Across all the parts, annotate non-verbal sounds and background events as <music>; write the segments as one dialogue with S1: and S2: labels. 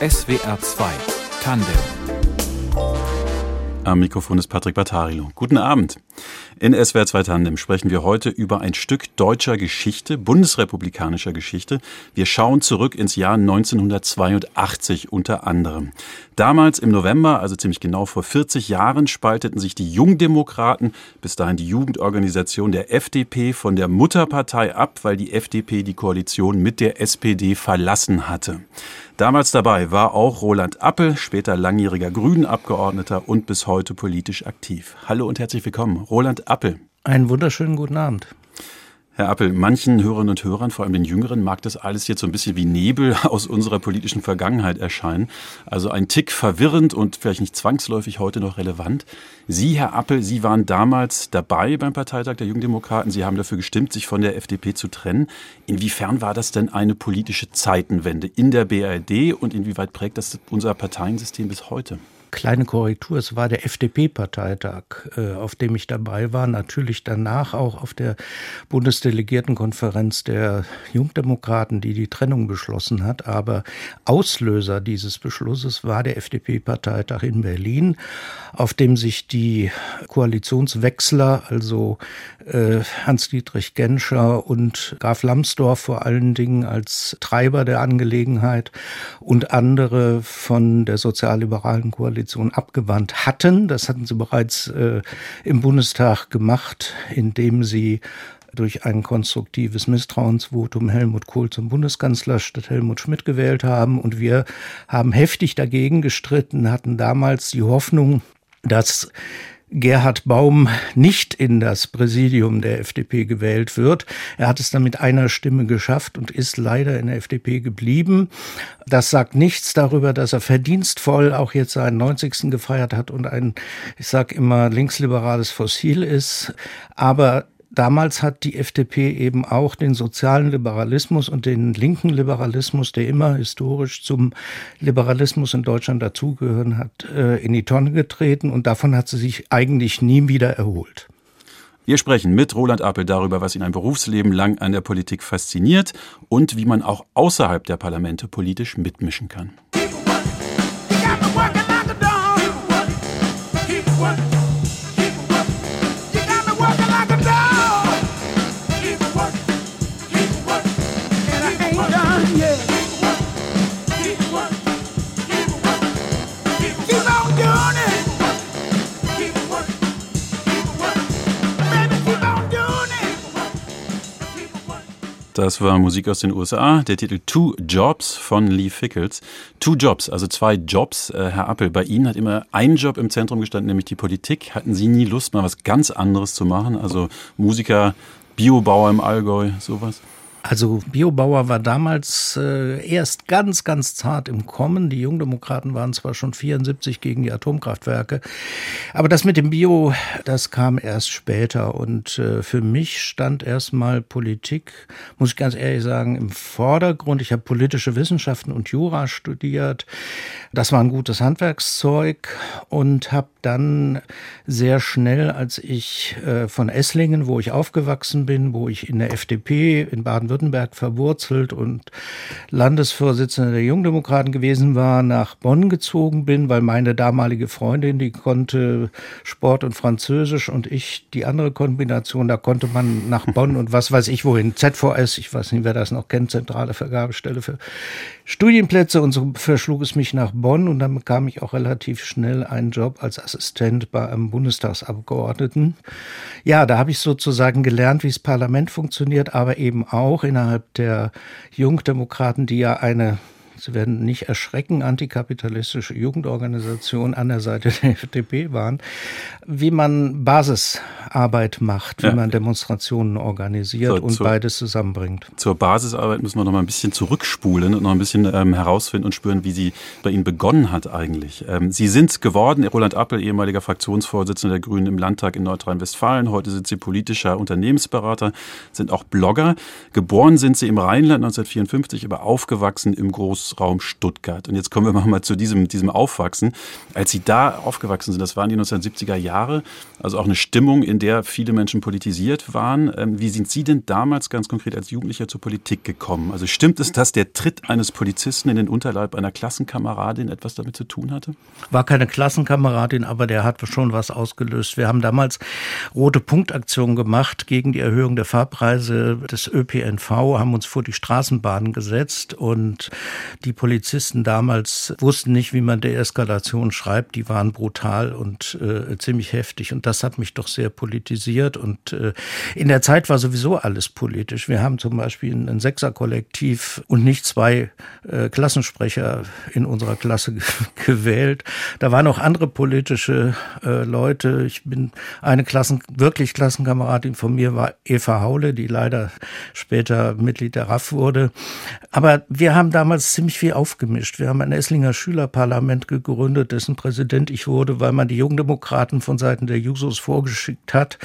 S1: SWR 2 Tandem
S2: am Mikrofon ist Patrick Bartarilo. Guten Abend. In SWR 2 Tandem sprechen wir heute über ein Stück deutscher Geschichte, bundesrepublikanischer Geschichte. Wir schauen zurück ins Jahr 1982 unter anderem. Damals im November, also ziemlich genau vor 40 Jahren, spalteten sich die Jungdemokraten, bis dahin die Jugendorganisation der FDP, von der Mutterpartei ab, weil die FDP die Koalition mit der SPD verlassen hatte. Damals dabei war auch Roland Appel, später langjähriger Grünen-Abgeordneter und bis heute politisch aktiv. Hallo und herzlich willkommen, Roland Appel.
S3: Einen wunderschönen guten Abend.
S2: Herr Appel, manchen Hörerinnen und Hörern, vor allem den Jüngeren, mag das alles jetzt so ein bisschen wie Nebel <laughs> aus unserer politischen Vergangenheit erscheinen. Also ein Tick verwirrend und vielleicht nicht zwangsläufig heute noch relevant. Sie, Herr Appel, Sie waren damals dabei beim Parteitag der Jungdemokraten. Sie haben dafür gestimmt, sich von der FDP zu trennen. Inwiefern war das denn eine politische Zeitenwende in der BRD und inwieweit prägt das unser Parteiensystem bis heute?
S3: Kleine Korrektur, es war der FDP-Parteitag, äh, auf dem ich dabei war, natürlich danach auch auf der Bundesdelegiertenkonferenz der Jungdemokraten, die die Trennung beschlossen hat. Aber Auslöser dieses Beschlusses war der FDP-Parteitag in Berlin, auf dem sich die Koalitionswechsler, also äh, Hans-Dietrich Genscher und Graf Lambsdorff vor allen Dingen als Treiber der Angelegenheit und andere von der sozialliberalen Koalition abgewandt hatten. Das hatten sie bereits äh, im Bundestag gemacht, indem sie durch ein konstruktives Misstrauensvotum Helmut Kohl zum Bundeskanzler statt Helmut Schmidt gewählt haben. Und wir haben heftig dagegen gestritten, hatten damals die Hoffnung, dass Gerhard Baum nicht in das Präsidium der FDP gewählt wird. Er hat es dann mit einer Stimme geschafft und ist leider in der FDP geblieben. Das sagt nichts darüber, dass er verdienstvoll auch jetzt seinen 90. gefeiert hat und ein, ich sag immer, linksliberales Fossil ist. Aber Damals hat die FDP eben auch den sozialen Liberalismus und den linken Liberalismus, der immer historisch zum Liberalismus in Deutschland dazugehören hat, äh, in die Tonne getreten und davon hat sie sich eigentlich nie wieder erholt.
S2: Wir sprechen mit Roland Appel darüber, was ihn ein Berufsleben lang an der Politik fasziniert und wie man auch außerhalb der Parlamente politisch mitmischen kann. Das war Musik aus den USA. Der Titel Two Jobs von Lee Fickles. Two Jobs, also zwei Jobs. Äh, Herr Appel, bei Ihnen hat immer ein Job im Zentrum gestanden, nämlich die Politik. Hatten Sie nie Lust, mal was ganz anderes zu machen? Also Musiker, Biobauer im Allgäu, sowas?
S3: Also Biobauer war damals äh, erst ganz, ganz zart im Kommen. Die Jungdemokraten waren zwar schon 74 gegen die Atomkraftwerke, aber das mit dem Bio, das kam erst später. Und äh, für mich stand erstmal Politik, muss ich ganz ehrlich sagen, im Vordergrund. Ich habe politische Wissenschaften und Jura studiert. Das war ein gutes Handwerkszeug und habe dann sehr schnell, als ich äh, von Esslingen, wo ich aufgewachsen bin, wo ich in der FDP in Baden-Württemberg verwurzelt und Landesvorsitzender der Jungdemokraten gewesen war, nach Bonn gezogen bin, weil meine damalige Freundin, die konnte Sport und Französisch und ich die andere Kombination, da konnte man nach Bonn und was weiß ich wohin, ZVS, ich weiß nicht, wer das noch kennt, zentrale Vergabestelle für Studienplätze und so verschlug es mich nach Bonn und dann bekam ich auch relativ schnell einen Job als Assistent bei einem Bundestagsabgeordneten. Ja, da habe ich sozusagen gelernt, wie das Parlament funktioniert, aber eben auch innerhalb der Jungdemokraten, die ja eine Sie werden nicht erschrecken, antikapitalistische Jugendorganisationen an der Seite der FDP waren, wie man Basisarbeit macht, wie ja. man Demonstrationen organisiert so, und zur, beides zusammenbringt.
S2: Zur Basisarbeit müssen wir noch mal ein bisschen zurückspulen und noch ein bisschen ähm, herausfinden und spüren, wie sie bei Ihnen begonnen hat eigentlich. Ähm, sie sind geworden, Roland Appel, ehemaliger Fraktionsvorsitzender der Grünen im Landtag in Nordrhein-Westfalen. Heute sind Sie politischer Unternehmensberater, sind auch Blogger. Geboren sind Sie im Rheinland 1954, aber aufgewachsen im Groß Großraum Stuttgart. Und jetzt kommen wir <laughs> mal zu diesem, diesem Aufwachsen. Als Sie da aufgewachsen sind, das waren die 1970er Jahre, also auch eine Stimmung, in der viele Menschen politisiert waren. Ähm, wie sind Sie denn damals ganz konkret als Jugendlicher zur Politik gekommen? Also stimmt es, dass der Tritt eines Polizisten in den Unterleib einer Klassenkameradin etwas damit zu tun hatte?
S3: War keine Klassenkameradin, aber der hat schon was ausgelöst. Wir haben damals rote Punktaktionen gemacht gegen die Erhöhung der Fahrpreise des ÖPNV, haben uns vor die Straßenbahnen gesetzt und die Polizisten damals wussten nicht, wie man Deeskalation schreibt. Die waren brutal und äh, ziemlich heftig und das hat mich doch sehr politisiert und äh, in der Zeit war sowieso alles politisch. Wir haben zum Beispiel ein Sechserkollektiv und nicht zwei äh, Klassensprecher in unserer Klasse <laughs> gewählt. Da waren auch andere politische äh, Leute. Ich bin eine Klassen, wirklich Klassenkameradin von mir war Eva Haule, die leider später Mitglied der RAF wurde. Aber wir haben damals ziemlich viel aufgemischt. Wir haben ein Esslinger Schülerparlament gegründet, dessen Präsident ich wurde, weil man die Jungdemokraten von Seiten der Jusos vorgeschickt hat.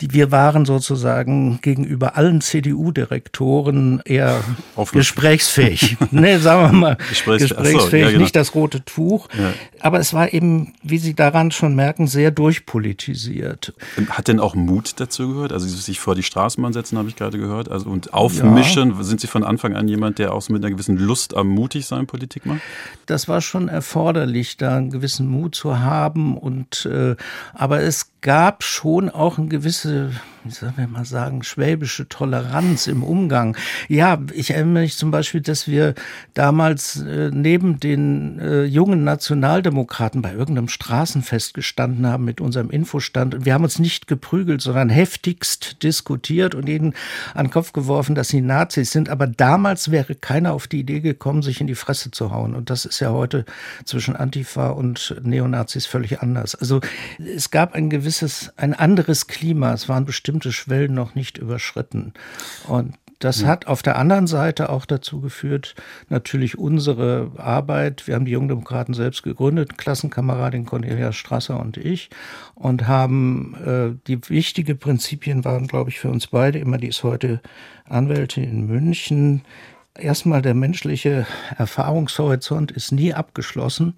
S3: Die, wir waren sozusagen gegenüber allen CDU-Direktoren eher <laughs> gesprächsfähig. <laughs> nee, sagen wir mal, Gesprächs gesprächsfähig, so, ja, genau. nicht das rote Tuch. Ja. Aber es war eben, wie Sie daran schon merken, sehr durchpolitisiert.
S2: Hat denn auch Mut dazu gehört? Also sich vor die Straßenbahn setzen, habe ich gerade gehört. Also und aufmischen. Ja. Sind Sie von Anfang an jemand, der auch mit einer gewissen Lust am mutig sein Politik macht?
S3: Das war schon erforderlich, da einen gewissen Mut zu haben. Und äh, aber es gab schon auch eine gewisse, wie soll wir mal sagen, schwäbische Toleranz im Umgang. Ja, ich erinnere mich zum Beispiel, dass wir damals äh, neben den äh, jungen Nationaldemokraten bei irgendeinem Straßenfest gestanden haben mit unserem Infostand. Und wir haben uns nicht geprügelt, sondern heftigst diskutiert und ihnen an den Kopf geworfen, dass sie Nazis sind. Aber damals wäre keiner auf die Idee gekommen, sich in die Fresse zu hauen. Und das ist ja heute zwischen Antifa und Neonazis völlig anders. Also es gab ein gewisses ein anderes Klima. Es waren bestimmte Schwellen noch nicht überschritten. Und das ja. hat auf der anderen Seite auch dazu geführt, natürlich unsere Arbeit. Wir haben die Jungdemokraten selbst gegründet, Klassenkameradin Cornelia Strasser und ich, und haben äh, die wichtigen Prinzipien waren, glaube ich, für uns beide immer, die ist heute Anwältin in München, Erstmal der menschliche Erfahrungshorizont ist nie abgeschlossen.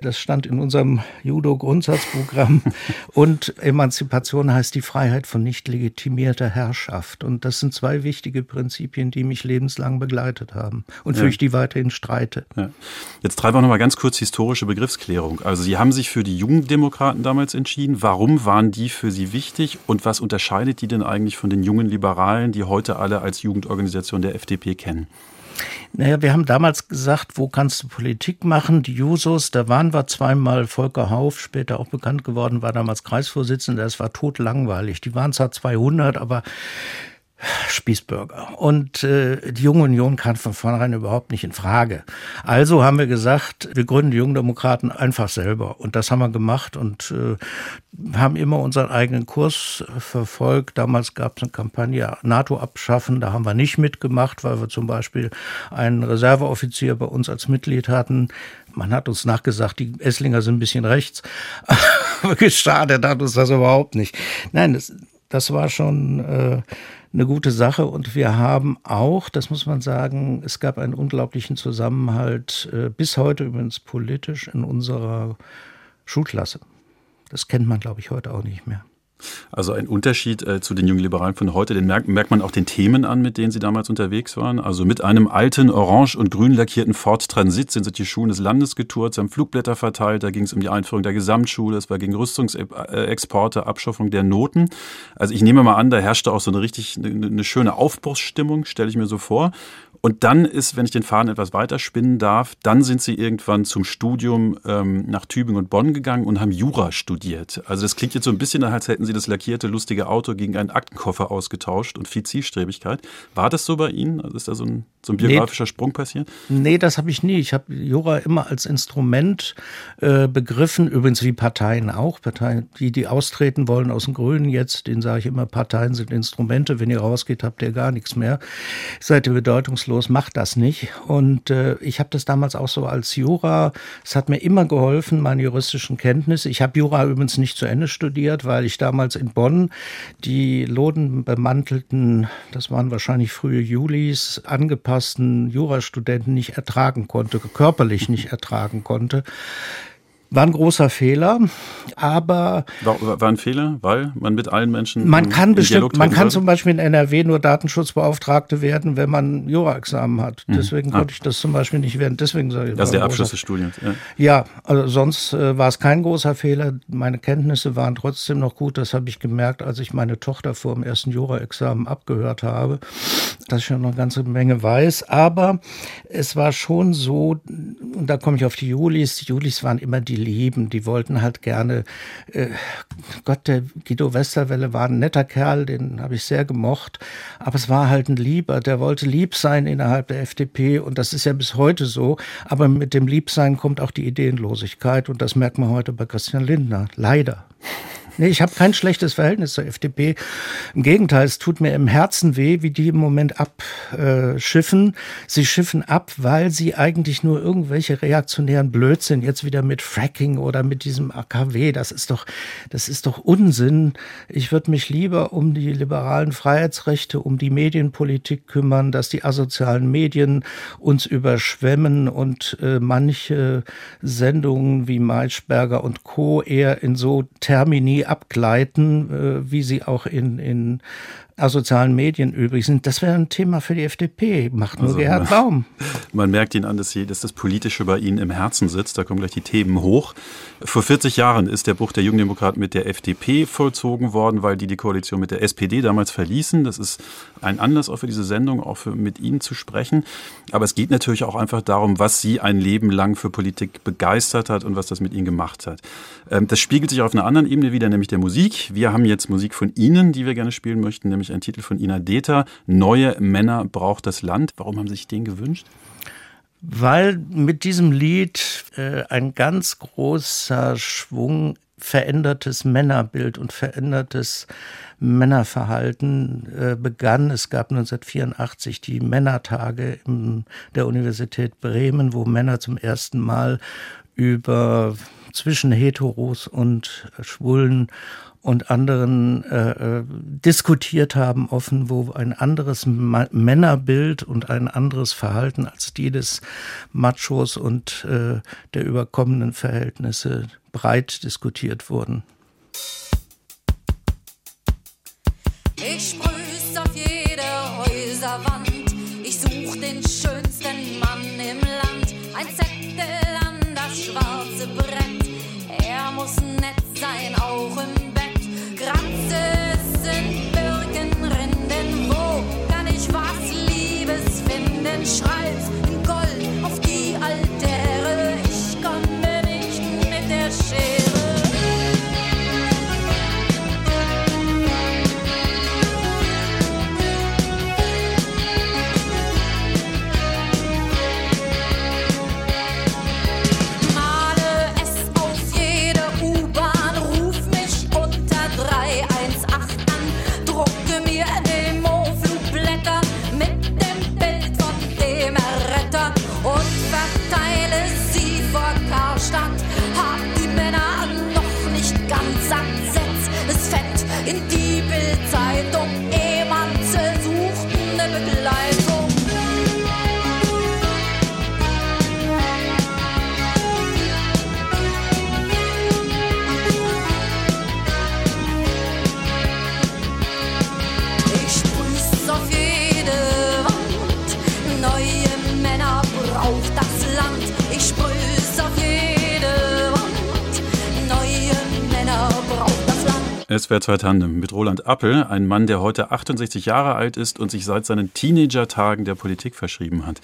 S3: Das stand in unserem Judo-Grundsatzprogramm. <laughs> Und Emanzipation heißt die Freiheit von nicht legitimierter Herrschaft. Und das sind zwei wichtige Prinzipien, die mich lebenslang begleitet haben und für ja. ich die weiterhin streite. Ja.
S2: Jetzt treiben wir noch mal ganz kurz historische Begriffsklärung. Also Sie haben sich für die Jugenddemokraten damals entschieden. Warum waren die für Sie wichtig und was unterscheidet die denn eigentlich von den jungen Liberalen, die heute alle als Jugendorganisation der FDP kennen?
S3: Naja, wir haben damals gesagt, wo kannst du Politik machen? Die Jusos, da waren wir zweimal. Volker Hauf, später auch bekannt geworden, war damals Kreisvorsitzender. Es war totlangweilig. Die waren zwar 200, aber Spießbürger. Und äh, die Junge Union kam von vornherein überhaupt nicht in Frage. Also haben wir gesagt, wir gründen die Jungdemokraten einfach selber. Und das haben wir gemacht und äh, haben immer unseren eigenen Kurs verfolgt. Damals gab es eine Kampagne NATO abschaffen. Da haben wir nicht mitgemacht, weil wir zum Beispiel einen Reserveoffizier bei uns als Mitglied hatten. Man hat uns nachgesagt, die Esslinger sind ein bisschen rechts. <laughs> Aber geschadet hat uns das überhaupt nicht. Nein, das, das war schon... Äh, eine gute Sache. Und wir haben auch, das muss man sagen, es gab einen unglaublichen Zusammenhalt, äh, bis heute übrigens politisch in unserer Schulklasse. Das kennt man, glaube ich, heute auch nicht mehr.
S2: Also ein Unterschied äh, zu den jungen Liberalen von heute, den merkt, merkt, man auch den Themen an, mit denen sie damals unterwegs waren. Also mit einem alten, orange und grün lackierten Ford Transit sind sie die Schulen des Landes getourt, sie haben Flugblätter verteilt, da ging es um die Einführung der Gesamtschule, es war gegen Rüstungsexporte, Abschaffung der Noten. Also ich nehme mal an, da herrschte auch so eine richtig eine, eine schöne Aufbruchsstimmung, stelle ich mir so vor. Und dann ist, wenn ich den Faden etwas weiter spinnen darf, dann sind sie irgendwann zum Studium ähm, nach Tübingen und Bonn gegangen und haben Jura studiert. Also das klingt jetzt so ein bisschen, als hätten sie das lackierte, lustige Auto gegen einen Aktenkoffer ausgetauscht und viel Zielstrebigkeit. War das so bei Ihnen? Also ist da so ein, so ein biografischer nee, Sprung passiert?
S3: Nee, das habe ich nie. Ich habe Jura immer als Instrument äh, begriffen, übrigens wie Parteien auch. Parteien, die, die austreten wollen aus den Grünen jetzt, denen sage ich immer, Parteien sind Instrumente. Wenn ihr rausgeht, habt ihr gar nichts mehr. Seid ihr bedeutungslos aussichtslos, mach das nicht. Und äh, ich habe das damals auch so als Jura, es hat mir immer geholfen, meine juristischen Kenntnisse. Ich habe Jura übrigens nicht zu Ende studiert, weil ich damals in Bonn die lodenbemantelten, das waren wahrscheinlich frühe Julis, angepassten Jurastudenten nicht ertragen konnte, körperlich nicht ertragen konnte. War ein großer Fehler, aber.
S2: War, war ein Fehler, weil man mit allen Menschen.
S3: Man kann bestimmt, man kann zum Beispiel in NRW nur Datenschutzbeauftragte werden, wenn man Jura-Examen hat. Mhm. Deswegen ah. konnte ich das zum Beispiel nicht werden. Deswegen sage
S2: ich. Das ist der Abschluss des Studiums.
S3: Ja, ja also sonst äh, war es kein großer Fehler. Meine Kenntnisse waren trotzdem noch gut. Das habe ich gemerkt, als ich meine Tochter vor dem ersten Jura-Examen abgehört habe, dass ich schon noch eine ganze Menge weiß. Aber es war schon so, und da komme ich auf die Julis. Die Julis waren immer die lieben. Die wollten halt gerne, äh, Gott, der Guido Westerwelle war ein netter Kerl, den habe ich sehr gemocht. Aber es war halt ein Lieber, der wollte lieb sein innerhalb der FDP und das ist ja bis heute so. Aber mit dem Liebsein kommt auch die Ideenlosigkeit und das merkt man heute bei Christian Lindner. Leider. Nee, ich habe kein schlechtes Verhältnis zur FDP. Im Gegenteil, es tut mir im Herzen weh, wie die im Moment abschiffen. Sie schiffen ab, weil sie eigentlich nur irgendwelche reaktionären Blödsinn jetzt wieder mit Fracking oder mit diesem AKW, das ist doch, das ist doch Unsinn. Ich würde mich lieber um die liberalen Freiheitsrechte, um die Medienpolitik kümmern, dass die asozialen Medien uns überschwemmen und äh, manche Sendungen wie Maischberger und Co. eher in so Termini abgleiten, äh, wie sie auch in, in asozialen Medien übrig sind. Das wäre ein Thema für die FDP. Macht nur also, Gerhard Baum. <laughs>
S2: Man merkt ihn an, dass, sie, dass das Politische bei Ihnen im Herzen sitzt. Da kommen gleich die Themen hoch. Vor 40 Jahren ist der Bruch der Jungdemokraten mit der FDP vollzogen worden, weil die die Koalition mit der SPD damals verließen. Das ist ein Anlass auch für diese Sendung, auch für, mit Ihnen zu sprechen. Aber es geht natürlich auch einfach darum, was Sie ein Leben lang für Politik begeistert hat und was das mit Ihnen gemacht hat. Ähm, das spiegelt sich auf einer anderen Ebene wieder, nämlich der Musik. Wir haben jetzt Musik von Ihnen, die wir gerne spielen möchten, nämlich ein Titel von Ina Deta. Neue Männer braucht das Land. Warum haben Sie sich den gewünscht?
S3: Weil mit diesem Lied äh, ein ganz großer Schwung verändertes Männerbild und verändertes Männerverhalten äh, begann. Es gab 1984 die Männertage in der Universität Bremen, wo Männer zum ersten Mal über zwischen Heteros und Schwulen und anderen äh, äh, diskutiert haben, offen, wo ein anderes Ma Männerbild und ein anderes Verhalten als die des Machos und äh, der überkommenen Verhältnisse breit diskutiert wurden.
S2: 2 Tandem mit Roland Appel, ein Mann, der heute 68 Jahre alt ist und sich seit seinen Teenager-Tagen der Politik verschrieben hat.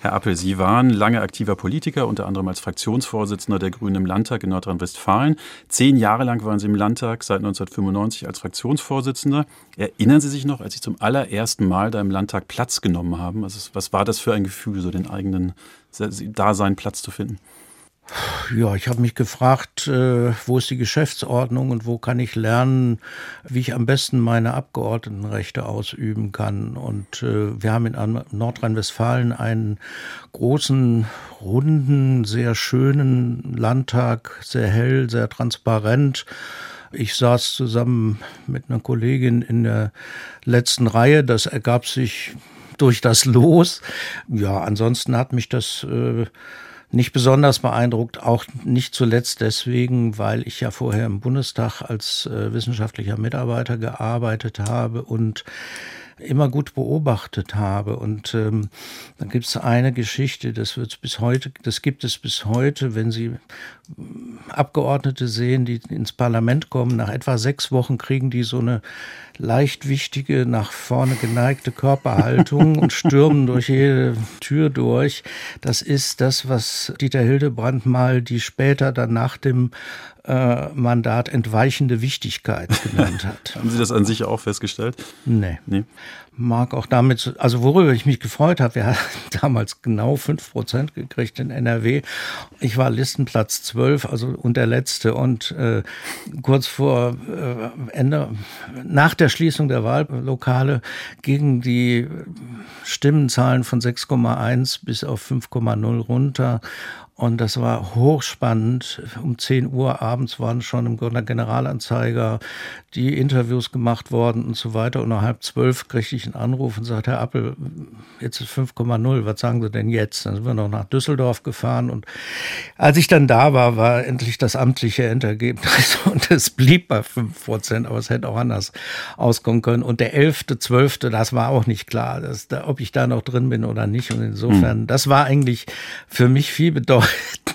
S2: Herr Appel, Sie waren lange aktiver Politiker, unter anderem als Fraktionsvorsitzender der Grünen im Landtag in Nordrhein-Westfalen. Zehn Jahre lang waren Sie im Landtag, seit 1995 als Fraktionsvorsitzender. Erinnern Sie sich noch, als Sie zum allerersten Mal da im Landtag Platz genommen haben? Also was war das für ein Gefühl, so den eigenen Dasein Platz zu finden?
S3: Ja, ich habe mich gefragt, äh, wo ist die Geschäftsordnung und wo kann ich lernen, wie ich am besten meine Abgeordnetenrechte ausüben kann. Und äh, wir haben in Nordrhein-Westfalen einen großen, runden, sehr schönen Landtag, sehr hell, sehr transparent. Ich saß zusammen mit einer Kollegin in der letzten Reihe. Das ergab sich durch das Los. Ja, ansonsten hat mich das äh, nicht besonders beeindruckt, auch nicht zuletzt deswegen, weil ich ja vorher im Bundestag als äh, wissenschaftlicher Mitarbeiter gearbeitet habe und immer gut beobachtet habe. Und ähm, dann gibt es eine Geschichte, das wird bis heute, das gibt es bis heute, wenn Sie Abgeordnete sehen, die ins Parlament kommen, nach etwa sechs Wochen kriegen die so eine leicht wichtige, nach vorne geneigte Körperhaltung und stürmen <laughs> durch jede Tür durch. Das ist das, was Dieter Hildebrand mal die später dann nach dem äh, Mandat entweichende Wichtigkeit genannt hat. <laughs>
S2: Haben Sie das an sich auch festgestellt?
S3: Nee. nee. Mag auch damit, also worüber ich mich gefreut habe, wir <laughs> hatten damals genau fünf Prozent gekriegt in NRW. Ich war Listenplatz zwölf, also und der letzte. Und äh, kurz vor äh, Ende, nach der Schließung der Wahllokale gingen die Stimmenzahlen von 6,1 bis auf 5,0 runter. Und das war hochspannend. Um 10 Uhr abends waren schon im Generalanzeiger die Interviews gemacht worden und so weiter. Und um halb zwölf kriegte ich einen Anruf und sagte, Herr Appel, jetzt ist 5,0. Was sagen Sie denn jetzt? Dann sind wir noch nach Düsseldorf gefahren. Und als ich dann da war, war endlich das amtliche Endergebnis. <laughs> Und es blieb bei 5 Prozent. Aber es hätte auch anders auskommen können. Und der 11., 12., das war auch nicht klar, dass da, ob ich da noch drin bin oder nicht. Und insofern, hm. das war eigentlich für mich viel bedeutender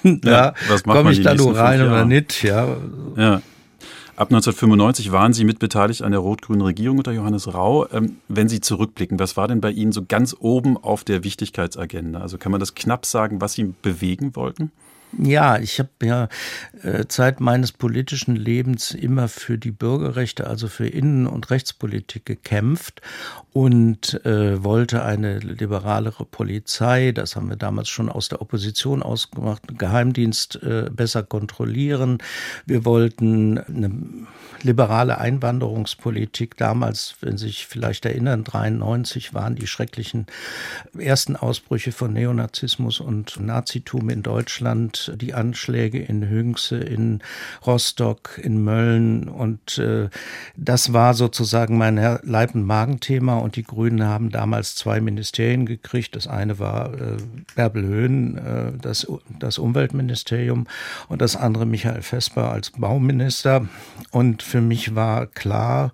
S3: ja, komme ich da nur rein oder nicht, ja.
S2: ja. Ab 1995 waren Sie mitbeteiligt an der rot-grünen Regierung unter Johannes Rau. Ähm, wenn Sie zurückblicken, was war denn bei Ihnen so ganz oben auf der Wichtigkeitsagenda? Also kann man das knapp sagen, was Sie bewegen wollten?
S3: Ja, ich habe ja äh, Zeit meines politischen Lebens immer für die Bürgerrechte, also für Innen- und Rechtspolitik gekämpft und äh, wollte eine liberalere Polizei, das haben wir damals schon aus der Opposition ausgemacht, Geheimdienst äh, besser kontrollieren. Wir wollten eine liberale Einwanderungspolitik. Damals, wenn Sie sich vielleicht erinnern, 93 waren die schrecklichen ersten Ausbrüche von Neonazismus und Nazitum in Deutschland, die Anschläge in Hüngse, in Rostock, in Mölln. Und äh, das war sozusagen mein Leib- und Magenthema. Und die Grünen haben damals zwei Ministerien gekriegt. Das eine war äh, Bärbel Höhn, äh, das, das Umweltministerium. Und das andere Michael Vesper als Bauminister. Und für mich war klar,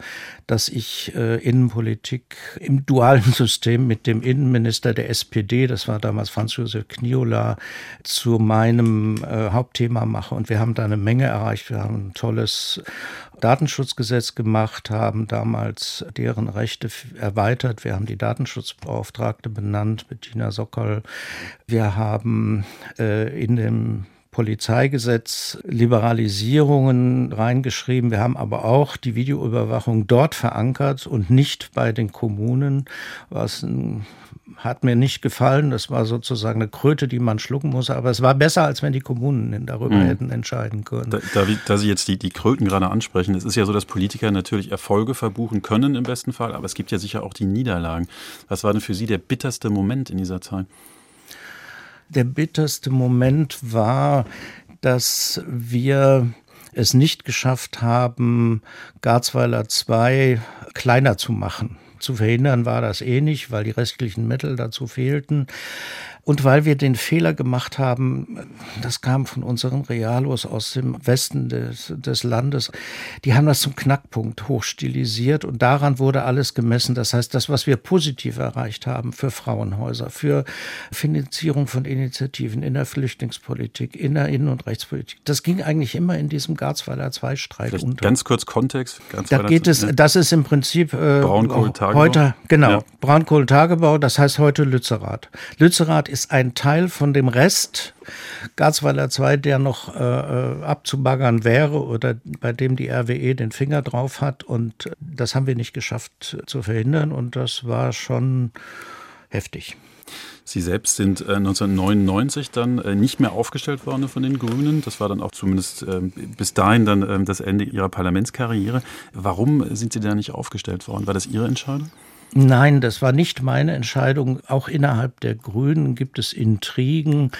S3: dass ich äh, Innenpolitik im dualen <laughs> System mit dem Innenminister der SPD, das war damals Franz Josef Kniola, zu meinem äh, Hauptthema mache. Und wir haben da eine Menge erreicht. Wir haben ein tolles Datenschutzgesetz gemacht, haben damals deren Rechte erweitert. Wir haben die Datenschutzbeauftragte benannt, Bettina Sockel. Wir haben äh, in dem Polizeigesetz Liberalisierungen reingeschrieben. Wir haben aber auch die Videoüberwachung dort verankert und nicht bei den Kommunen, was ein hat mir nicht gefallen. Das war sozusagen eine Kröte, die man schlucken muss. Aber es war besser, als wenn die Kommunen darüber mhm. hätten entscheiden können.
S2: Da, da, da, Sie jetzt die, die Kröten gerade ansprechen, es ist ja so, dass Politiker natürlich Erfolge verbuchen können im besten Fall, aber es gibt ja sicher auch die Niederlagen. Was war denn für Sie der bitterste Moment in dieser Zeit?
S3: Der bitterste Moment war, dass wir es nicht geschafft haben, Garzweiler 2 kleiner zu machen. Zu verhindern war das eh nicht, weil die restlichen Mittel dazu fehlten. Und weil wir den Fehler gemacht haben, das kam von unseren Realos aus dem Westen des, des Landes, die haben das zum Knackpunkt hochstilisiert und daran wurde alles gemessen. Das heißt, das, was wir positiv erreicht haben für Frauenhäuser, für Finanzierung von Initiativen in der Flüchtlingspolitik, in der Innen- und Rechtspolitik, das ging eigentlich immer in diesem Garzweiler Zweistreit Vielleicht unter.
S2: Ganz kurz Kontext.
S3: da geht es, das ist im Prinzip äh, heute, genau, ja. Braunkohletagebau, das heißt heute Lützerath. Lützerath ist ein Teil von dem Rest Garzweiler 2, der noch äh, äh, abzubaggern wäre oder bei dem die RWE den Finger drauf hat. Und das haben wir nicht geschafft zu verhindern und das war schon heftig.
S2: Sie selbst sind 1999 dann nicht mehr aufgestellt worden von den Grünen. Das war dann auch zumindest bis dahin dann das Ende Ihrer Parlamentskarriere. Warum sind Sie da nicht aufgestellt worden? War das Ihre Entscheidung?
S3: Nein, das war nicht meine Entscheidung. Auch innerhalb der Grünen gibt es Intrigen.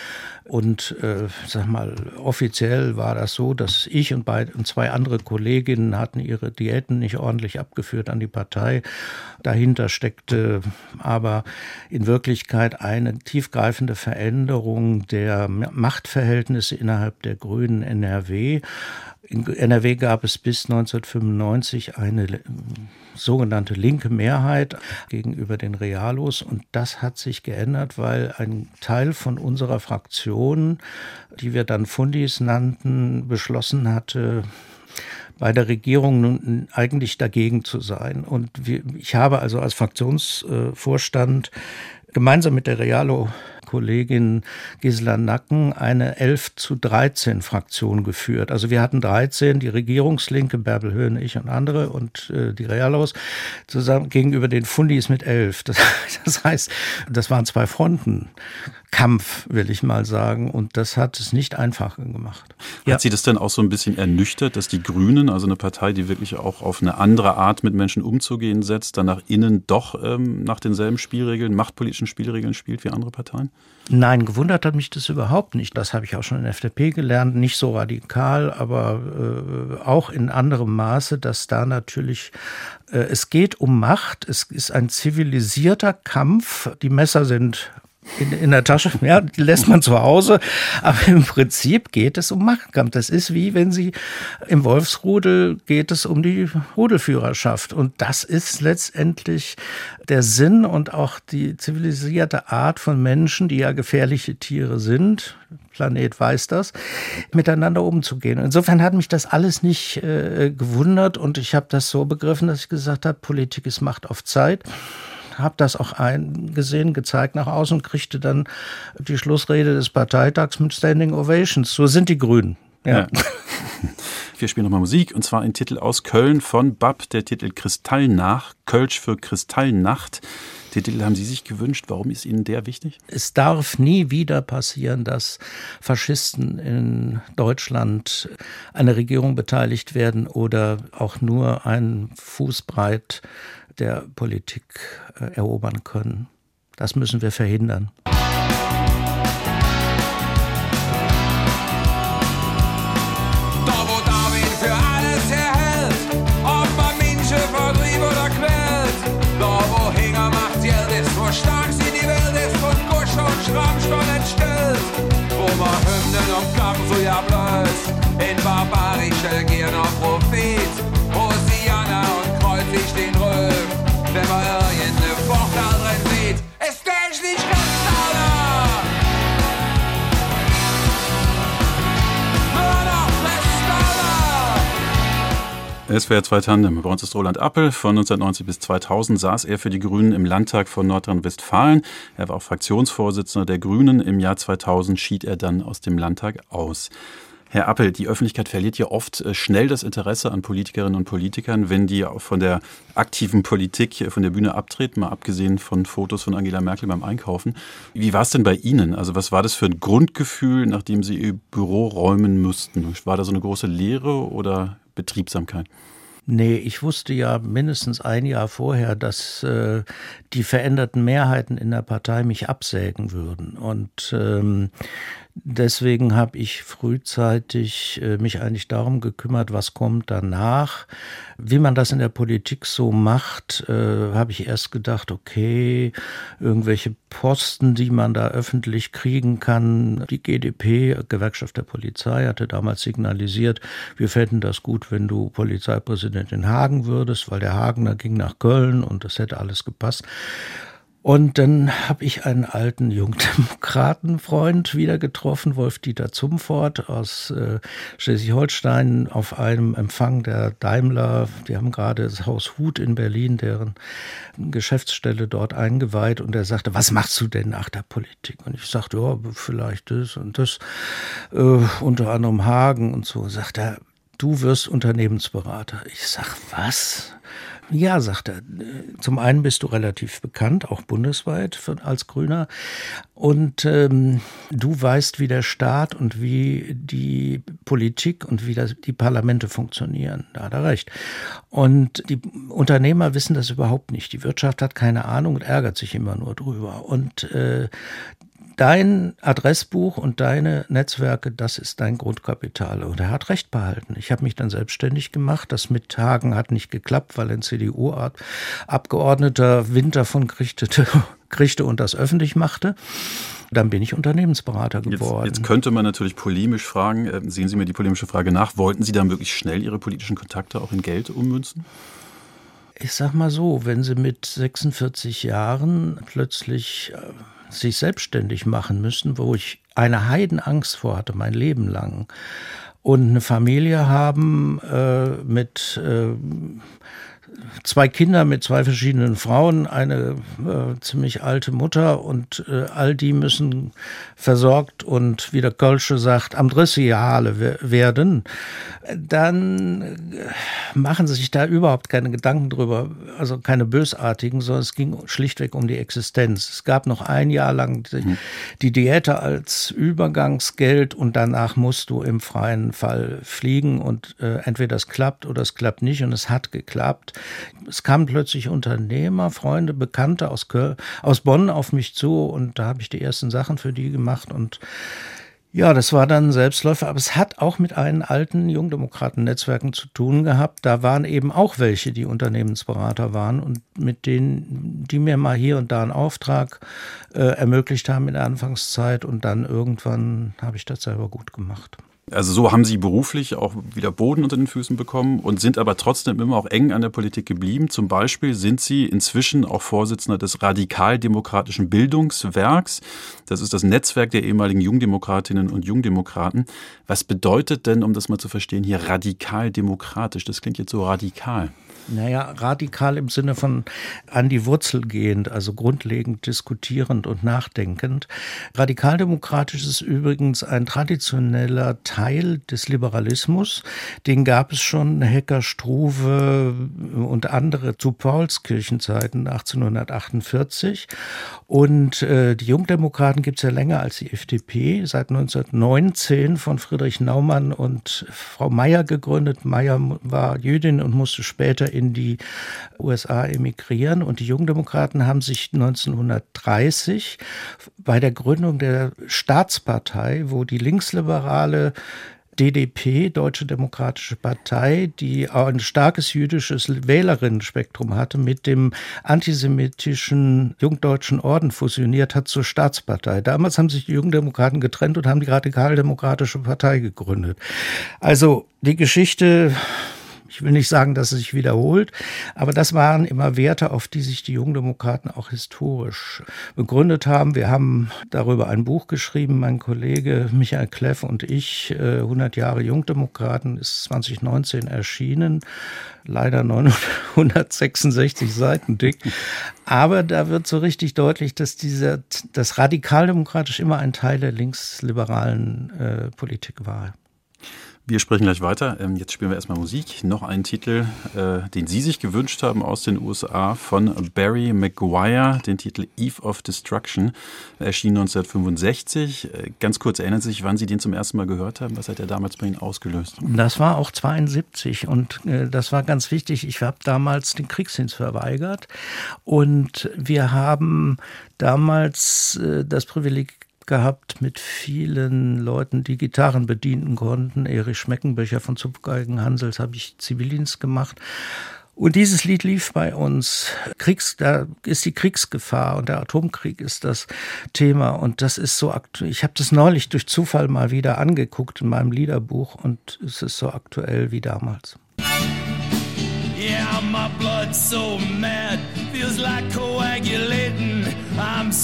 S3: Und äh, sag mal, offiziell war das so, dass ich und, beid, und zwei andere Kolleginnen hatten ihre Diäten nicht ordentlich abgeführt an die Partei. Dahinter steckte aber in Wirklichkeit eine tiefgreifende Veränderung der Machtverhältnisse innerhalb der Grünen NRW. In NRW gab es bis 1995 eine sogenannte linke Mehrheit gegenüber den Realos. Und das hat sich geändert, weil ein Teil von unserer Fraktion, die wir dann Fundis nannten, beschlossen hatte, bei der Regierung nun eigentlich dagegen zu sein. Und wir, ich habe also als Fraktionsvorstand gemeinsam mit der Realo Kollegin Gisela Nacken eine 11 zu 13 Fraktion geführt. Also wir hatten 13, die Regierungslinke, Bärbel Höhne, ich und andere und äh, die Realos zusammen gegenüber den Fundis mit 11. Das, <laughs> das heißt, das waren zwei Fronten. Kampf, will ich mal sagen. Und das hat es nicht einfacher gemacht.
S2: Hat ja. Sie das denn auch so ein bisschen ernüchtert, dass die Grünen, also eine Partei, die wirklich auch auf eine andere Art mit Menschen umzugehen setzt, dann nach innen doch ähm, nach denselben Spielregeln, machtpolitischen Spielregeln spielt wie andere Parteien?
S3: Nein, gewundert hat mich das überhaupt nicht. Das habe ich auch schon in der FDP gelernt. Nicht so radikal, aber äh, auch in anderem Maße, dass da natürlich äh, es geht um Macht. Es ist ein zivilisierter Kampf. Die Messer sind in, in der Tasche, ja, die lässt man zu Hause. Aber im Prinzip geht es um Machtkampf. Das ist wie wenn sie im Wolfsrudel geht es um die Rudelführerschaft. Und das ist letztendlich der Sinn und auch die zivilisierte Art von Menschen, die ja gefährliche Tiere sind. Planet weiß das, miteinander umzugehen. Insofern hat mich das alles nicht äh, gewundert und ich habe das so begriffen, dass ich gesagt habe, Politik ist Macht auf Zeit habe das auch eingesehen, gezeigt nach außen und kriegte dann die Schlussrede des Parteitags mit Standing Ovations. So sind die Grünen. Ja. ja. <laughs>
S2: Wir spielen nochmal Musik und zwar ein Titel aus Köln von Bab, der Titel Kristallnach, Kölsch für Kristallnacht. Den Titel haben Sie sich gewünscht. Warum ist Ihnen der wichtig?
S3: Es darf nie wieder passieren, dass Faschisten in Deutschland eine Regierung beteiligt werden oder auch nur ein Fußbreit der Politik äh, erobern können. Das müssen wir verhindern.
S2: Wäre zwei Tandem. Bei uns ist Roland Appel. Von 1990 bis 2000 saß er für die Grünen im Landtag von Nordrhein-Westfalen. Er war auch Fraktionsvorsitzender der Grünen. Im Jahr 2000 schied er dann aus dem Landtag aus. Herr Appel, die Öffentlichkeit verliert ja oft äh, schnell das Interesse an Politikerinnen und Politikern, wenn die von der aktiven Politik von der Bühne abtreten, mal abgesehen von Fotos von Angela Merkel beim Einkaufen. Wie war es denn bei Ihnen? Also was war das für ein Grundgefühl, nachdem Sie Ihr Büro räumen mussten? War da so eine große Leere oder Betriebsamkeit?
S3: Nee, ich wusste ja mindestens ein Jahr vorher, dass äh, die veränderten Mehrheiten in der Partei mich absägen würden. Und ähm, Deswegen habe ich frühzeitig äh, mich eigentlich darum gekümmert, was kommt danach. Wie man das in der Politik so macht, äh, habe ich erst gedacht, okay, irgendwelche Posten, die man da öffentlich kriegen kann. Die GDP, Gewerkschaft der Polizei, hatte damals signalisiert, wir fänden das gut, wenn du Polizeipräsident in Hagen würdest, weil der Hagener ging nach Köln und das hätte alles gepasst. Und dann habe ich einen alten Jungdemokratenfreund wieder getroffen, Wolf-Dieter Zumfort aus äh, Schleswig-Holstein, auf einem Empfang der Daimler. Die haben gerade das Haus Hut in Berlin, deren Geschäftsstelle dort eingeweiht. Und er sagte, was machst du denn nach der Politik? Und ich sagte, ja, vielleicht das und das, äh, unter anderem Hagen und so. Sagt er, du wirst Unternehmensberater. Ich sag, was? Ja, sagt er. Zum einen bist du relativ bekannt, auch bundesweit als Grüner. Und ähm, du weißt, wie der Staat und wie die Politik und wie das, die Parlamente funktionieren. Da hat er recht. Und die Unternehmer wissen das überhaupt nicht. Die Wirtschaft hat keine Ahnung und ärgert sich immer nur drüber. Und äh, dein Adressbuch und deine Netzwerke, das ist dein Grundkapital. Und er hat recht behalten. Ich habe mich dann selbstständig gemacht. Das mit Tagen hat nicht geklappt, weil ein CDU-Abgeordneter Wind davon kriegte, kriegte <laughs> und das öffentlich machte. Dann bin ich Unternehmensberater geworden.
S2: Jetzt, jetzt, könnte man natürlich polemisch fragen, äh, sehen Sie mir die polemische Frage nach, wollten Sie dann wirklich schnell Ihre politischen Kontakte auch in Geld ummünzen?
S3: Ich sag mal so, wenn Sie mit 46 Jahren plötzlich äh, sich selbstständig machen müssen, wo ich eine Heidenangst vor hatte, mein Leben lang. Und eine Familie haben äh, mit äh, zwei Kinder mit zwei verschiedenen Frauen, eine äh, ziemlich alte Mutter und äh, all die müssen versorgt und wie der Kölsche sagt, am Dressiale werden, dann äh, machen sie sich da überhaupt keine Gedanken drüber, also keine bösartigen, sondern es ging schlichtweg um die Existenz. Es gab noch ein Jahr lang die, mhm. die Diäte als Übergangsgeld und danach musst du im freien Fall fliegen und äh, entweder es klappt oder es klappt nicht und es hat geklappt. Es kamen plötzlich Unternehmer, Freunde, Bekannte aus, Köln, aus Bonn auf mich zu und da habe ich die ersten Sachen für die gemacht und ja, das war dann Selbstläufer, aber es hat auch mit einen alten Jungdemokraten-Netzwerken zu tun gehabt. Da waren eben auch welche, die Unternehmensberater waren und mit denen, die mir mal hier und da einen Auftrag äh, ermöglicht haben in der Anfangszeit und dann irgendwann habe ich das selber gut gemacht.
S2: Also so haben Sie beruflich auch wieder Boden unter den Füßen bekommen und sind aber trotzdem immer auch eng an der Politik geblieben. Zum Beispiel sind Sie inzwischen auch Vorsitzender des radikaldemokratischen Bildungswerks. Das ist das Netzwerk der ehemaligen Jungdemokratinnen und Jungdemokraten. Was bedeutet denn, um das mal zu verstehen, hier radikaldemokratisch? Das klingt jetzt so radikal.
S3: Naja, radikal im Sinne von an die Wurzel gehend, also grundlegend diskutierend und nachdenkend. Radikaldemokratisch ist übrigens ein traditioneller Teil des Liberalismus. Den gab es schon Hecker, Struve und andere zu Paulskirchenzeiten 1848. Und äh, die Jungdemokraten gibt es ja länger als die FDP, seit 1919 von Friedrich Naumann und Frau Meyer gegründet. Meyer war Jüdin und musste später in die USA emigrieren. Und die Jungdemokraten haben sich 1930 bei der Gründung der Staatspartei, wo die linksliberale DDP, Deutsche Demokratische Partei, die ein starkes jüdisches Wählerinnenspektrum hatte, mit dem antisemitischen Jungdeutschen Orden fusioniert hat zur Staatspartei. Damals haben sich die Jungdemokraten getrennt und haben die Radikaldemokratische Partei gegründet. Also die Geschichte ich will nicht sagen, dass es sich wiederholt, aber das waren immer Werte, auf die sich die Jungdemokraten auch historisch begründet haben. Wir haben darüber ein Buch geschrieben, mein Kollege Michael Kleff und ich, 100 äh, Jahre Jungdemokraten, ist 2019 erschienen leider 966 <laughs> Seiten dick. Aber da wird so richtig deutlich, dass dieser, das radikaldemokratisch immer ein Teil der linksliberalen äh, Politik war.
S2: Wir sprechen gleich weiter. Ähm, jetzt spielen wir erstmal Musik. Noch einen Titel, äh, den Sie sich gewünscht haben aus den USA von Barry Maguire, den Titel Eve of Destruction. Er erschien 1965. Äh, ganz kurz, erinnern Sie sich, wann Sie den zum ersten Mal gehört haben? Was hat er damals bei Ihnen ausgelöst?
S3: Das war auch 72 und äh, das war ganz wichtig. Ich habe damals den Kriegsdienst verweigert und wir haben damals das Privileg gehabt mit vielen Leuten, die Gitarren bedienen konnten. Erich Schmeckenbecher von Zupfgeigen Hansels habe ich Zivildienst gemacht. Und dieses Lied lief bei uns. Kriegs, da ist die Kriegsgefahr und der Atomkrieg ist das Thema. Und das ist so aktuell. Ich habe das neulich durch Zufall mal wieder angeguckt in meinem Liederbuch und es ist so aktuell wie damals. Yeah, my blood's so mad, feels like coagulating.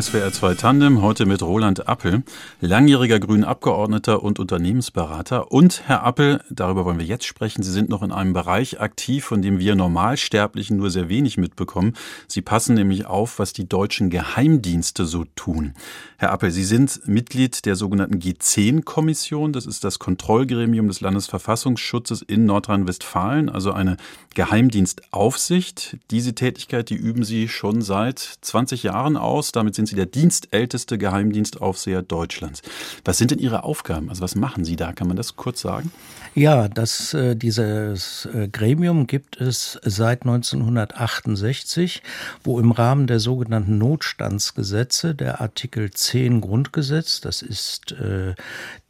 S2: SWR 2 Tandem, heute mit Roland Appel, langjähriger grünen Abgeordneter und Unternehmensberater. Und Herr Appel, darüber wollen wir jetzt sprechen, Sie sind noch in einem Bereich aktiv, von dem wir Normalsterblichen nur sehr wenig mitbekommen. Sie passen nämlich auf, was die deutschen Geheimdienste so tun. Herr Appel, Sie sind Mitglied der sogenannten G10-Kommission. Das ist das Kontrollgremium des Landesverfassungsschutzes in Nordrhein-Westfalen, also eine Geheimdienstaufsicht. Diese Tätigkeit, die üben Sie schon seit 20 Jahren aus. Damit sind Sie der dienstälteste Geheimdienstaufseher Deutschlands. Was sind denn Ihre Aufgaben? Also was machen Sie da? Kann man das kurz sagen?
S3: Ja, das, äh, dieses äh, Gremium gibt es seit 1968, wo im Rahmen der sogenannten Notstandsgesetze der Artikel 10 Grundgesetz, das ist äh,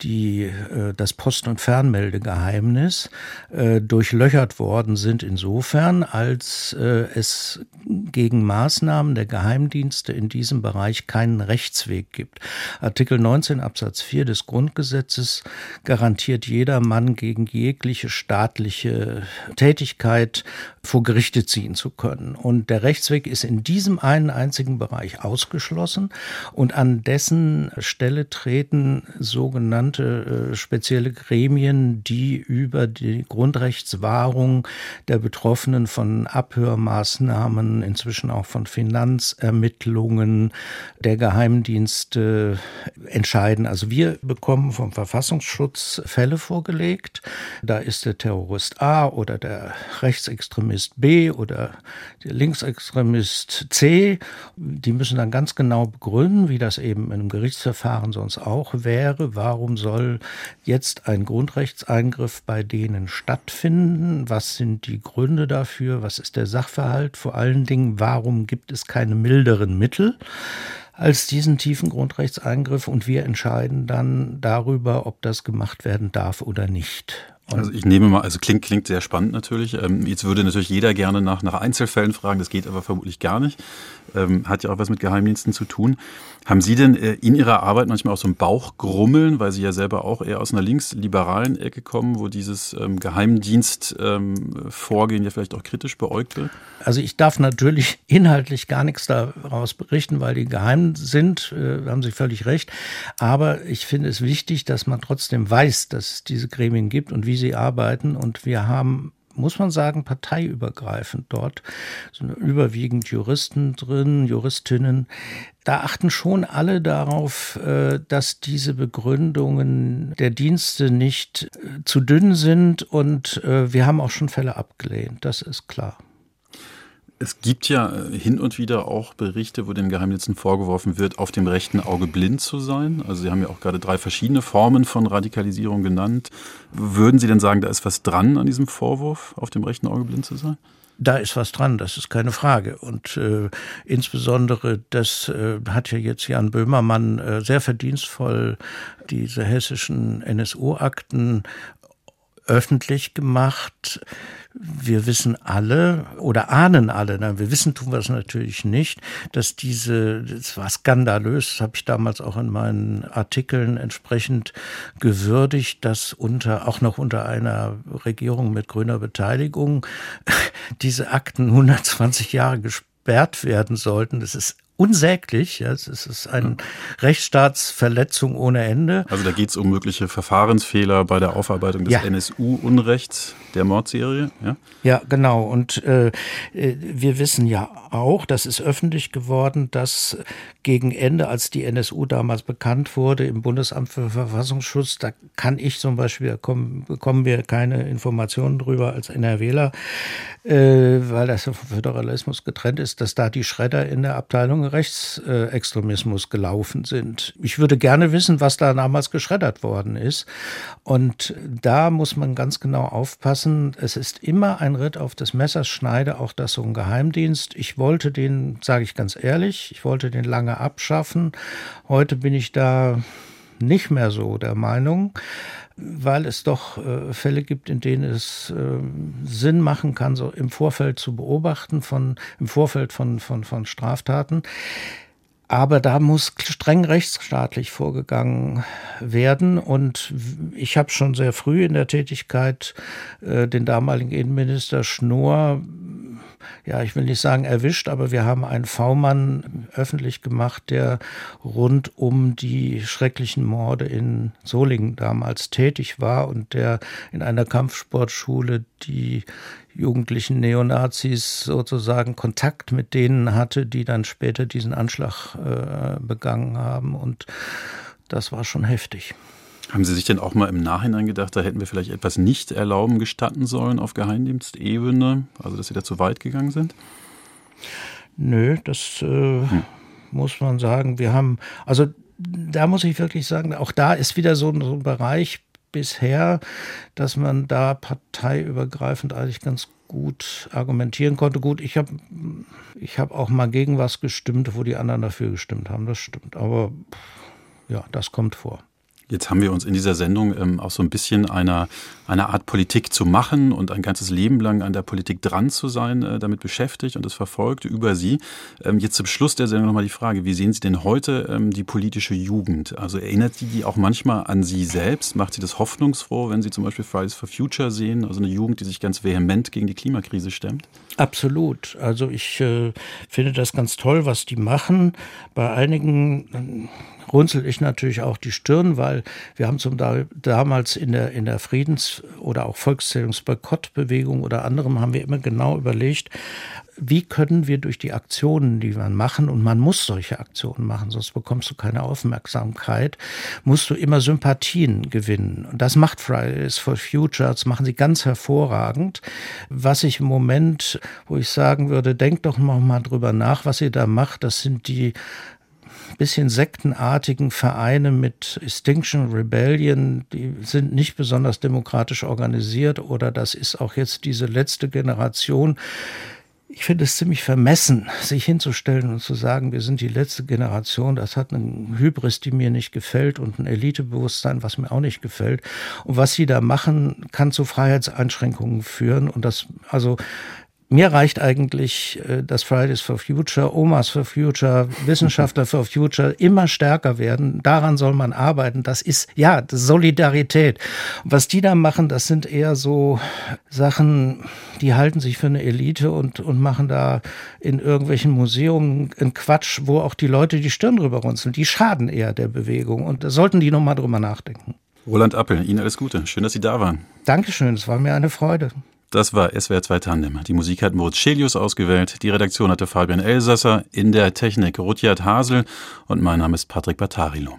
S3: die, das Post- und Fernmeldegeheimnis, durchlöchert worden sind insofern, als es gegen Maßnahmen der Geheimdienste in diesem Bereich keinen Rechtsweg gibt. Artikel 19 Absatz 4 des Grundgesetzes garantiert jedermann gegen gegen jegliche staatliche Tätigkeit vor Gerichte ziehen zu können. Und der Rechtsweg ist in diesem einen einzigen Bereich ausgeschlossen und an dessen Stelle treten sogenannte äh, spezielle Gremien, die über die Grundrechtswahrung der Betroffenen von Abhörmaßnahmen, inzwischen auch von Finanzermittlungen der Geheimdienste entscheiden. Also wir bekommen vom Verfassungsschutz Fälle vorgelegt. Da ist der Terrorist A oder der Rechtsextremist B oder der Linksextremist C. Die müssen dann ganz genau begründen, wie das eben in einem Gerichtsverfahren sonst auch wäre. Warum soll jetzt ein Grundrechtseingriff bei denen stattfinden? Was sind die Gründe dafür? Was ist der Sachverhalt? Vor allen Dingen, warum gibt es keine milderen Mittel? Als diesen tiefen Grundrechtseingriff und wir entscheiden dann darüber, ob das gemacht werden darf oder nicht.
S2: Also ich nehme mal, also klingt, klingt sehr spannend natürlich. Ähm, jetzt würde natürlich jeder gerne nach, nach Einzelfällen fragen, das geht aber vermutlich gar nicht. Ähm, hat ja auch was mit Geheimdiensten zu tun. Haben Sie denn äh, in Ihrer Arbeit manchmal auch so ein Bauchgrummeln, weil Sie ja selber auch eher aus einer linksliberalen Ecke kommen, wo dieses ähm, Geheimdienstvorgehen ja vielleicht auch kritisch beäugt wird?
S3: Also ich darf natürlich <laughs> inhaltlich gar nichts daraus berichten, weil die geheim sind, äh, haben Sie völlig recht. Aber ich finde es wichtig, dass man trotzdem weiß, dass es diese Gremien gibt und wie sie arbeiten. Und wir haben muss man sagen, parteiübergreifend dort. Sind überwiegend Juristen drin, Juristinnen. Da achten schon alle darauf, äh, dass diese Begründungen der Dienste nicht äh, zu dünn sind und äh, wir haben auch schon Fälle abgelehnt, das ist klar.
S2: Es gibt ja äh, hin und wieder auch Berichte, wo den Geheimdiensten vorgeworfen wird, auf dem rechten Auge blind zu sein. Also Sie haben ja auch gerade drei verschiedene Formen von Radikalisierung genannt. Würden Sie denn sagen, da ist was dran an diesem Vorwurf, auf dem rechten Auge blind zu sein?
S3: Da ist was dran, das ist keine Frage. Und äh, insbesondere, das äh, hat ja jetzt Jan Böhmermann äh, sehr verdienstvoll diese hessischen NSU-Akten öffentlich gemacht. Wir wissen alle oder ahnen alle, nein, wir wissen tun wir es natürlich nicht, dass diese, das war skandalös, das habe ich damals auch in meinen Artikeln entsprechend gewürdigt, dass unter, auch noch unter einer Regierung mit grüner Beteiligung, <laughs> diese Akten 120 Jahre gesperrt werden sollten. Das ist unsäglich. Ja, es ist eine Rechtsstaatsverletzung ohne Ende.
S2: Also da geht es um mögliche Verfahrensfehler bei der Aufarbeitung des. NSU-Unrechts der Mordserie. Ja,
S3: ja genau. Und äh, äh, wir wissen ja auch, das ist öffentlich geworden, dass gegen Ende, als die NSU damals bekannt wurde im Bundesamt für Verfassungsschutz, da kann ich zum Beispiel, kommen, bekommen wir keine Informationen drüber als NRWler, äh, weil das vom Föderalismus getrennt ist, dass da die Schredder in der Abteilung Rechtsextremismus gelaufen sind. Ich würde gerne wissen, was da damals geschreddert worden ist. Und da muss man ganz genau aufpassen. Es ist immer ein Ritt auf des Messers Schneide, auch das so ein Geheimdienst. Ich wollte den, sage ich ganz ehrlich, ich wollte den lange abschaffen. Heute bin ich da nicht mehr so der Meinung, weil es doch äh, Fälle gibt, in denen es äh, Sinn machen kann, so im Vorfeld zu beobachten, von, im Vorfeld von, von, von Straftaten. Aber da muss streng rechtsstaatlich vorgegangen werden. Und ich habe schon sehr früh in der Tätigkeit äh, den damaligen Innenminister Schnorr ja, ich will nicht sagen erwischt, aber wir haben einen V-Mann öffentlich gemacht, der rund um die schrecklichen Morde in Solingen damals tätig war und der in einer Kampfsportschule die jugendlichen Neonazis sozusagen Kontakt mit denen hatte, die dann später diesen Anschlag äh, begangen haben. Und das war schon heftig.
S2: Haben Sie sich denn auch mal im Nachhinein gedacht, da hätten wir vielleicht etwas nicht erlauben gestatten sollen auf Geheimdienstebene? Also, dass Sie da zu weit gegangen sind?
S3: Nö, das äh, hm. muss man sagen. Wir haben, also da muss ich wirklich sagen, auch da ist wieder so, so ein Bereich bisher, dass man da parteiübergreifend eigentlich ganz gut argumentieren konnte. Gut, ich habe ich hab auch mal gegen was gestimmt, wo die anderen dafür gestimmt haben, das stimmt. Aber ja, das kommt vor.
S2: Jetzt haben wir uns in dieser Sendung ähm, auch so ein bisschen einer, einer Art Politik zu machen und ein ganzes Leben lang an der Politik dran zu sein, äh, damit beschäftigt und es verfolgt über Sie. Ähm, jetzt zum Schluss der Sendung nochmal die Frage, wie sehen Sie denn heute ähm, die politische Jugend? Also erinnert Sie die auch manchmal an Sie selbst? Macht Sie das hoffnungsfroh, wenn Sie zum Beispiel Fridays for Future sehen, also eine Jugend, die sich ganz vehement gegen die Klimakrise stemmt?
S3: Absolut. Also ich äh, finde das ganz toll, was die machen. Bei einigen runzel ich natürlich auch die Stirn, weil wir haben zum Teil damals in der, in der Friedens- oder auch Volkszählungsboykottbewegung oder anderem haben wir immer genau überlegt, wie können wir durch die Aktionen, die man machen, und man muss solche Aktionen machen, sonst bekommst du keine Aufmerksamkeit, musst du immer Sympathien gewinnen. Und das macht Fridays for Future, das machen sie ganz hervorragend. Was ich im Moment, wo ich sagen würde, denkt doch noch mal drüber nach, was ihr da macht, das sind die bisschen sektenartigen Vereine mit Extinction Rebellion, die sind nicht besonders demokratisch organisiert oder das ist auch jetzt diese letzte Generation. Ich finde es ziemlich vermessen, sich hinzustellen und zu sagen, wir sind die letzte Generation. Das hat eine Hybris, die mir nicht gefällt und ein Elitebewusstsein, was mir auch nicht gefällt. Und was sie da machen, kann zu Freiheitseinschränkungen führen. Und das, also, mir reicht eigentlich, äh, dass Fridays for Future, Omas for Future, Wissenschaftler for Future immer stärker werden. Daran soll man arbeiten. Das ist, ja, Solidarität. was die da machen, das sind eher so Sachen, die halten sich für eine Elite und, und machen da in irgendwelchen Museen einen Quatsch, wo auch die Leute die Stirn drüber runzeln. Die schaden eher der Bewegung. Und da sollten die nochmal drüber nachdenken.
S2: Roland Appel, Ihnen alles Gute. Schön, dass Sie da waren.
S3: Dankeschön, es war mir eine Freude.
S2: Das war SWR 2 Tandem. Die Musik hat Moritz Schelius ausgewählt. Die Redaktion hatte Fabian Elsasser. In der Technik Rutjard Hasel. Und mein Name ist Patrick Battarilo.